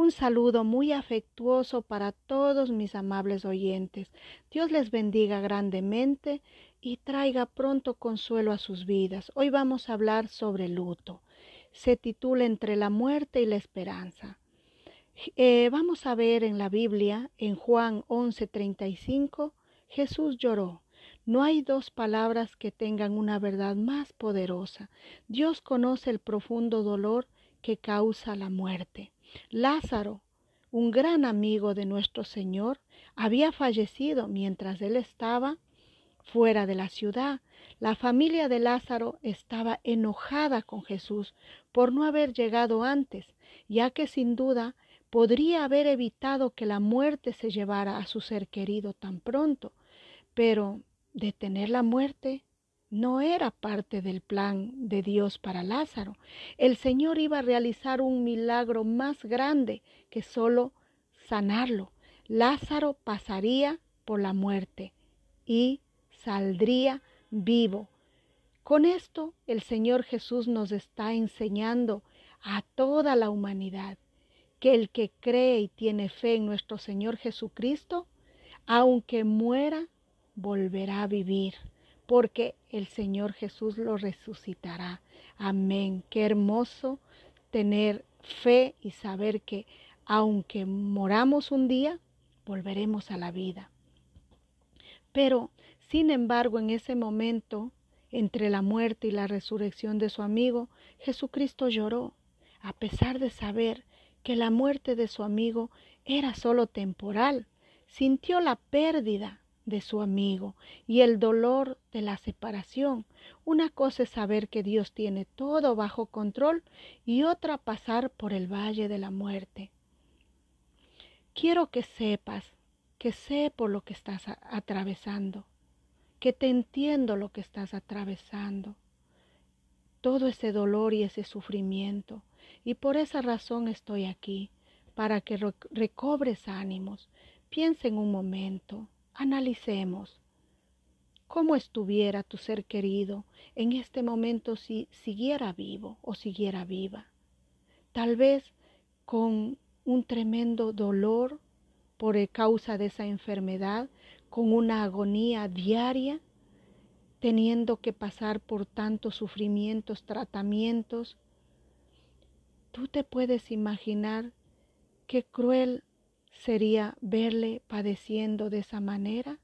Un saludo muy afectuoso para todos mis amables oyentes. Dios les bendiga grandemente y traiga pronto consuelo a sus vidas. Hoy vamos a hablar sobre luto. Se titula Entre la muerte y la esperanza. Eh, vamos a ver en la Biblia, en Juan 11:35, Jesús lloró. No hay dos palabras que tengan una verdad más poderosa. Dios conoce el profundo dolor que causa la muerte. Lázaro, un gran amigo de nuestro Señor, había fallecido mientras él estaba fuera de la ciudad. La familia de Lázaro estaba enojada con Jesús por no haber llegado antes, ya que sin duda podría haber evitado que la muerte se llevara a su ser querido tan pronto. Pero detener la muerte no era parte del plan de Dios para Lázaro. El Señor iba a realizar un milagro más grande que solo sanarlo. Lázaro pasaría por la muerte y saldría vivo. Con esto el Señor Jesús nos está enseñando a toda la humanidad que el que cree y tiene fe en nuestro Señor Jesucristo, aunque muera, volverá a vivir porque el Señor Jesús lo resucitará. Amén. Qué hermoso tener fe y saber que aunque moramos un día, volveremos a la vida. Pero, sin embargo, en ese momento, entre la muerte y la resurrección de su amigo, Jesucristo lloró, a pesar de saber que la muerte de su amigo era solo temporal. Sintió la pérdida de su amigo y el dolor de la separación. Una cosa es saber que Dios tiene todo bajo control y otra pasar por el valle de la muerte. Quiero que sepas que sé por lo que estás atravesando, que te entiendo lo que estás atravesando, todo ese dolor y ese sufrimiento. Y por esa razón estoy aquí, para que recobres ánimos. Piensa en un momento, Analicemos cómo estuviera tu ser querido en este momento si siguiera vivo o siguiera viva. Tal vez con un tremendo dolor por causa de esa enfermedad, con una agonía diaria, teniendo que pasar por tantos sufrimientos, tratamientos. Tú te puedes imaginar qué cruel sería verle padeciendo de esa manera?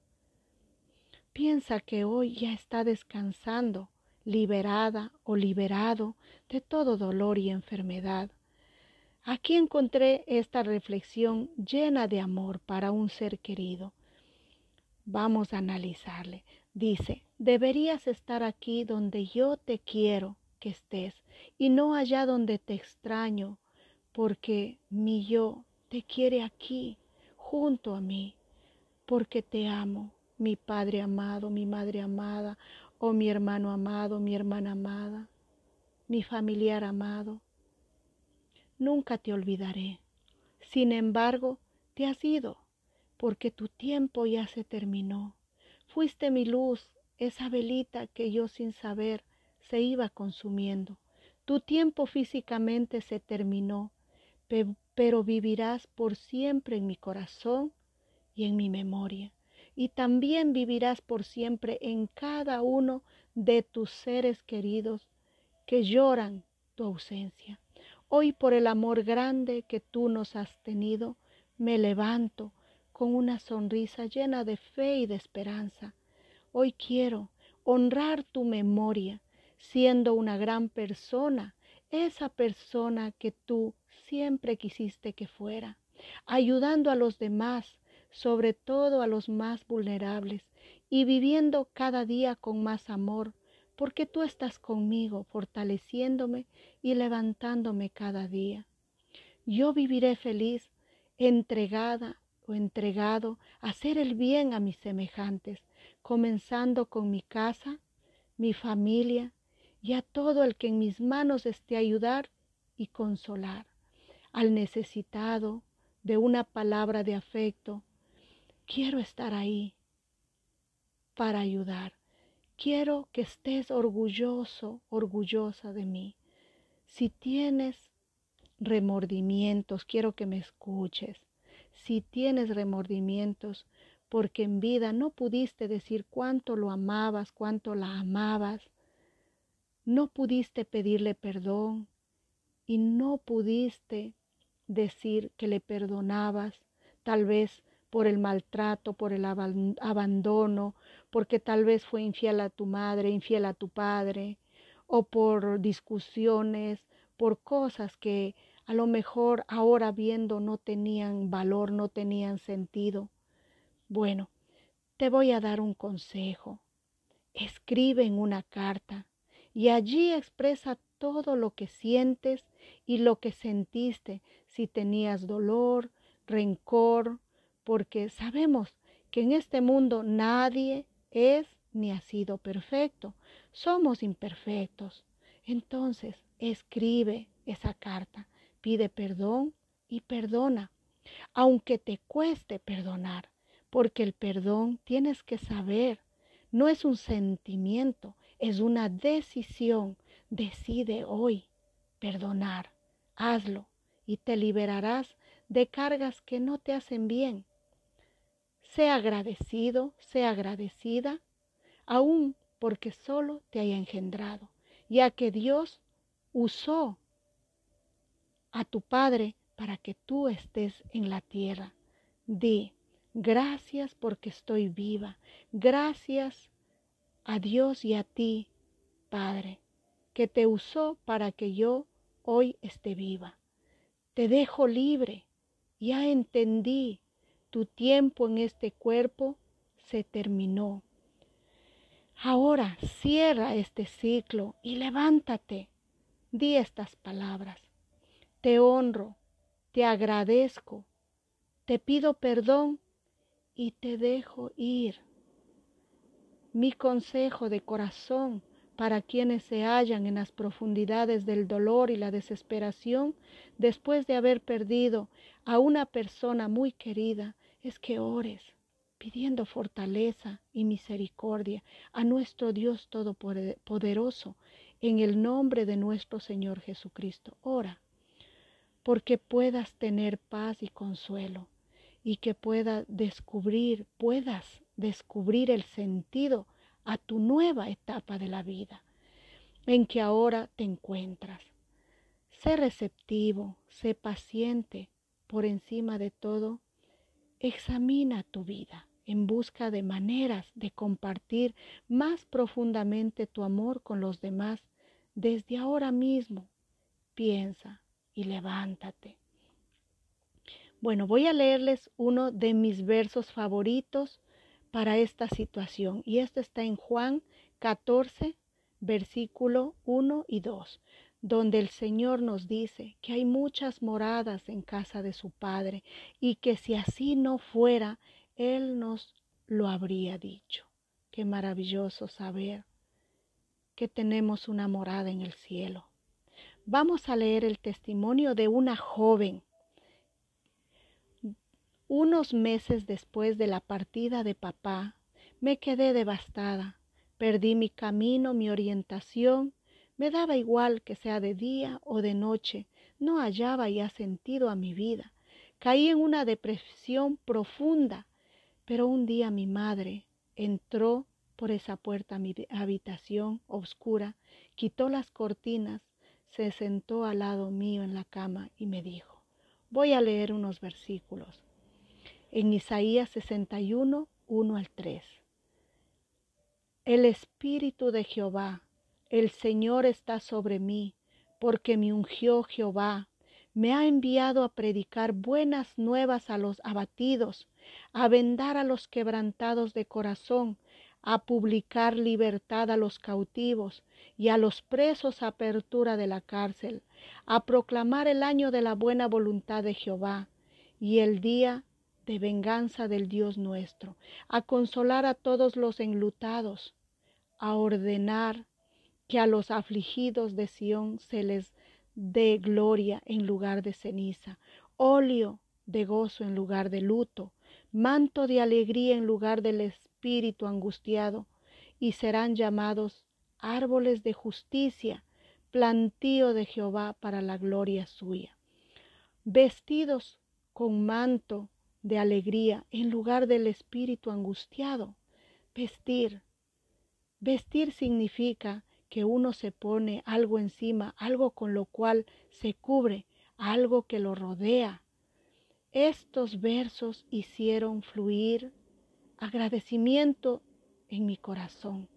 Piensa que hoy ya está descansando, liberada o liberado de todo dolor y enfermedad. Aquí encontré esta reflexión llena de amor para un ser querido. Vamos a analizarle. Dice, deberías estar aquí donde yo te quiero que estés y no allá donde te extraño, porque mi yo te quiere aquí, junto a mí, porque te amo, mi Padre amado, mi Madre amada, o mi hermano amado, mi hermana amada, mi familiar amado. Nunca te olvidaré. Sin embargo, te has ido, porque tu tiempo ya se terminó. Fuiste mi luz, esa velita que yo sin saber se iba consumiendo. Tu tiempo físicamente se terminó, pero vivirás por siempre en mi corazón y en mi memoria. Y también vivirás por siempre en cada uno de tus seres queridos que lloran tu ausencia. Hoy por el amor grande que tú nos has tenido, me levanto con una sonrisa llena de fe y de esperanza. Hoy quiero honrar tu memoria, siendo una gran persona, esa persona que tú siempre quisiste que fuera, ayudando a los demás, sobre todo a los más vulnerables, y viviendo cada día con más amor, porque tú estás conmigo, fortaleciéndome y levantándome cada día. Yo viviré feliz, entregada o entregado a hacer el bien a mis semejantes, comenzando con mi casa, mi familia y a todo el que en mis manos esté ayudar y consolar al necesitado de una palabra de afecto. Quiero estar ahí para ayudar. Quiero que estés orgulloso, orgullosa de mí. Si tienes remordimientos, quiero que me escuches. Si tienes remordimientos porque en vida no pudiste decir cuánto lo amabas, cuánto la amabas, no pudiste pedirle perdón y no pudiste decir que le perdonabas, tal vez por el maltrato, por el abandono, porque tal vez fue infiel a tu madre, infiel a tu padre, o por discusiones, por cosas que a lo mejor ahora viendo no tenían valor, no tenían sentido. Bueno, te voy a dar un consejo. Escribe en una carta y allí expresa todo lo que sientes y lo que sentiste, si tenías dolor, rencor, porque sabemos que en este mundo nadie es ni ha sido perfecto, somos imperfectos. Entonces, escribe esa carta, pide perdón y perdona, aunque te cueste perdonar, porque el perdón tienes que saber, no es un sentimiento, es una decisión. Decide hoy perdonar, hazlo y te liberarás de cargas que no te hacen bien. Sea agradecido, sea agradecida, aún porque solo te haya engendrado, ya que Dios usó a tu Padre para que tú estés en la tierra. Di, gracias porque estoy viva, gracias a Dios y a ti, Padre, que te usó para que yo hoy esté viva. Te dejo libre, ya entendí, tu tiempo en este cuerpo se terminó. Ahora cierra este ciclo y levántate. Di estas palabras. Te honro, te agradezco, te pido perdón y te dejo ir. Mi consejo de corazón para quienes se hallan en las profundidades del dolor y la desesperación después de haber perdido a una persona muy querida es que ores pidiendo fortaleza y misericordia a nuestro Dios Todopoderoso en el nombre de nuestro Señor Jesucristo. Ora, porque puedas tener paz y consuelo y que puedas descubrir, puedas descubrir el sentido a tu nueva etapa de la vida en que ahora te encuentras. Sé receptivo, sé paciente, por encima de todo, examina tu vida en busca de maneras de compartir más profundamente tu amor con los demás desde ahora mismo. Piensa y levántate. Bueno, voy a leerles uno de mis versos favoritos para esta situación. Y esto está en Juan 14, versículo 1 y 2, donde el Señor nos dice que hay muchas moradas en casa de su Padre y que si así no fuera, Él nos lo habría dicho. Qué maravilloso saber que tenemos una morada en el cielo. Vamos a leer el testimonio de una joven unos meses después de la partida de papá, me quedé devastada. Perdí mi camino, mi orientación. Me daba igual que sea de día o de noche. No hallaba ya sentido a mi vida. Caí en una depresión profunda. Pero un día mi madre entró por esa puerta a mi habitación oscura, quitó las cortinas, se sentó al lado mío en la cama y me dijo, voy a leer unos versículos en Isaías 61, 1 al 3. El Espíritu de Jehová, el Señor está sobre mí, porque me ungió Jehová, me ha enviado a predicar buenas nuevas a los abatidos, a vendar a los quebrantados de corazón, a publicar libertad a los cautivos y a los presos apertura de la cárcel, a proclamar el año de la buena voluntad de Jehová y el día de venganza del Dios nuestro, a consolar a todos los enlutados, a ordenar que a los afligidos de Sión se les dé gloria en lugar de ceniza, óleo de gozo en lugar de luto, manto de alegría en lugar del espíritu angustiado, y serán llamados árboles de justicia, plantío de Jehová para la gloria suya. vestidos con manto de alegría en lugar del espíritu angustiado. Vestir. Vestir significa que uno se pone algo encima, algo con lo cual se cubre, algo que lo rodea. Estos versos hicieron fluir agradecimiento en mi corazón.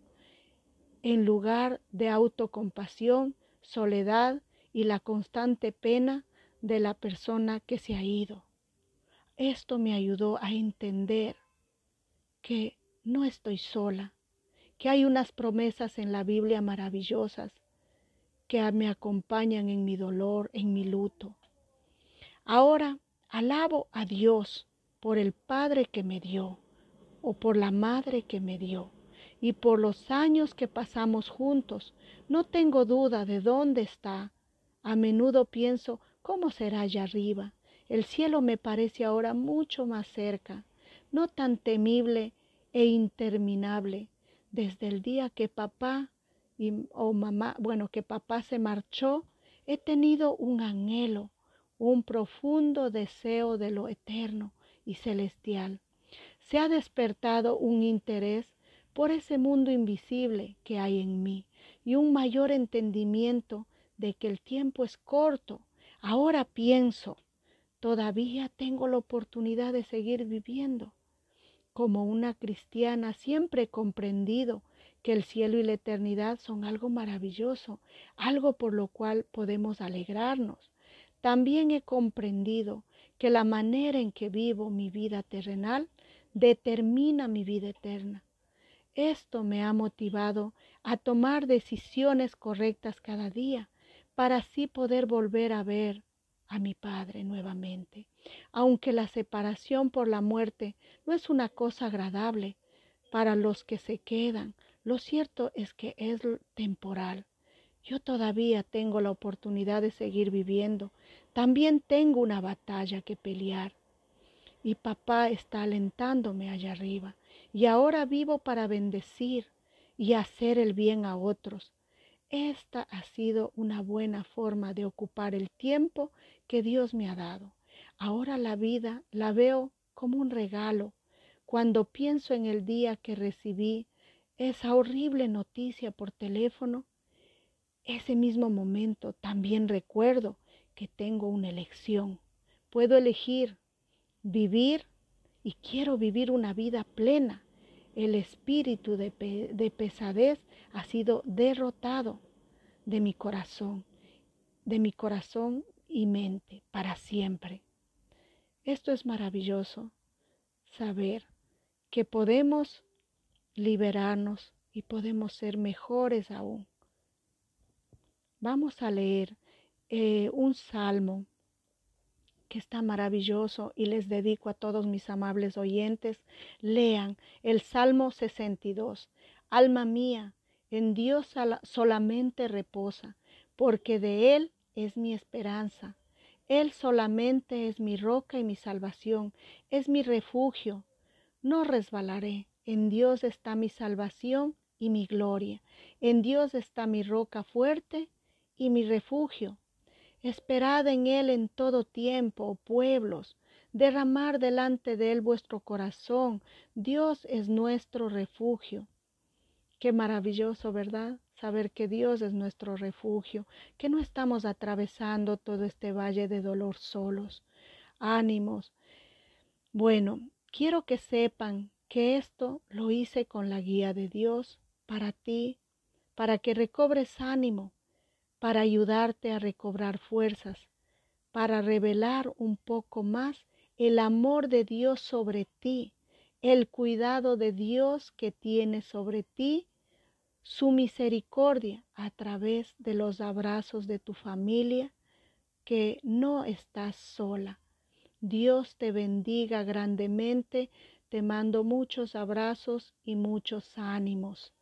En lugar de autocompasión, soledad y la constante pena de la persona que se ha ido. Esto me ayudó a entender que no estoy sola, que hay unas promesas en la Biblia maravillosas que me acompañan en mi dolor, en mi luto. Ahora alabo a Dios por el Padre que me dio o por la Madre que me dio y por los años que pasamos juntos. No tengo duda de dónde está. A menudo pienso cómo será allá arriba. El cielo me parece ahora mucho más cerca, no tan temible e interminable. Desde el día que papá y, o mamá, bueno, que papá se marchó, he tenido un anhelo, un profundo deseo de lo eterno y celestial. Se ha despertado un interés por ese mundo invisible que hay en mí y un mayor entendimiento de que el tiempo es corto. Ahora pienso, todavía tengo la oportunidad de seguir viviendo. Como una cristiana siempre he comprendido que el cielo y la eternidad son algo maravilloso, algo por lo cual podemos alegrarnos. También he comprendido que la manera en que vivo mi vida terrenal determina mi vida eterna. Esto me ha motivado a tomar decisiones correctas cada día para así poder volver a ver a mi Padre nuevamente. Aunque la separación por la muerte no es una cosa agradable para los que se quedan, lo cierto es que es temporal. Yo todavía tengo la oportunidad de seguir viviendo. También tengo una batalla que pelear. Y papá está alentándome allá arriba. Y ahora vivo para bendecir y hacer el bien a otros. Esta ha sido una buena forma de ocupar el tiempo que Dios me ha dado. Ahora la vida la veo como un regalo. Cuando pienso en el día que recibí esa horrible noticia por teléfono, ese mismo momento también recuerdo que tengo una elección. Puedo elegir vivir y quiero vivir una vida plena. El espíritu de, de, pesadez ha sido derrotado de mi corazón, de mi corazón y mente para siempre. Esto es maravilloso, saber que podemos liberarnos y podemos ser mejores aún. Vamos a leer eh, un salmo que está maravilloso y les dedico a todos mis amables oyentes. Lean el Salmo 62. Alma mía, en Dios solamente reposa, porque de Él es mi esperanza. Él solamente es mi roca y mi salvación, es mi refugio. No resbalaré. En Dios está mi salvación y mi gloria. En Dios está mi roca fuerte y mi refugio. Esperad en Él en todo tiempo, oh pueblos. Derramar delante de Él vuestro corazón. Dios es nuestro refugio. Qué maravilloso, ¿verdad? Saber que Dios es nuestro refugio, que no estamos atravesando todo este valle de dolor solos. Ánimos. Bueno, quiero que sepan que esto lo hice con la guía de Dios para ti, para que recobres ánimo, para ayudarte a recobrar fuerzas, para revelar un poco más el amor de Dios sobre ti, el cuidado de Dios que tiene sobre ti, su misericordia a través de los abrazos de tu familia, que no estás sola. Dios te bendiga grandemente te mando muchos abrazos y muchos ánimos.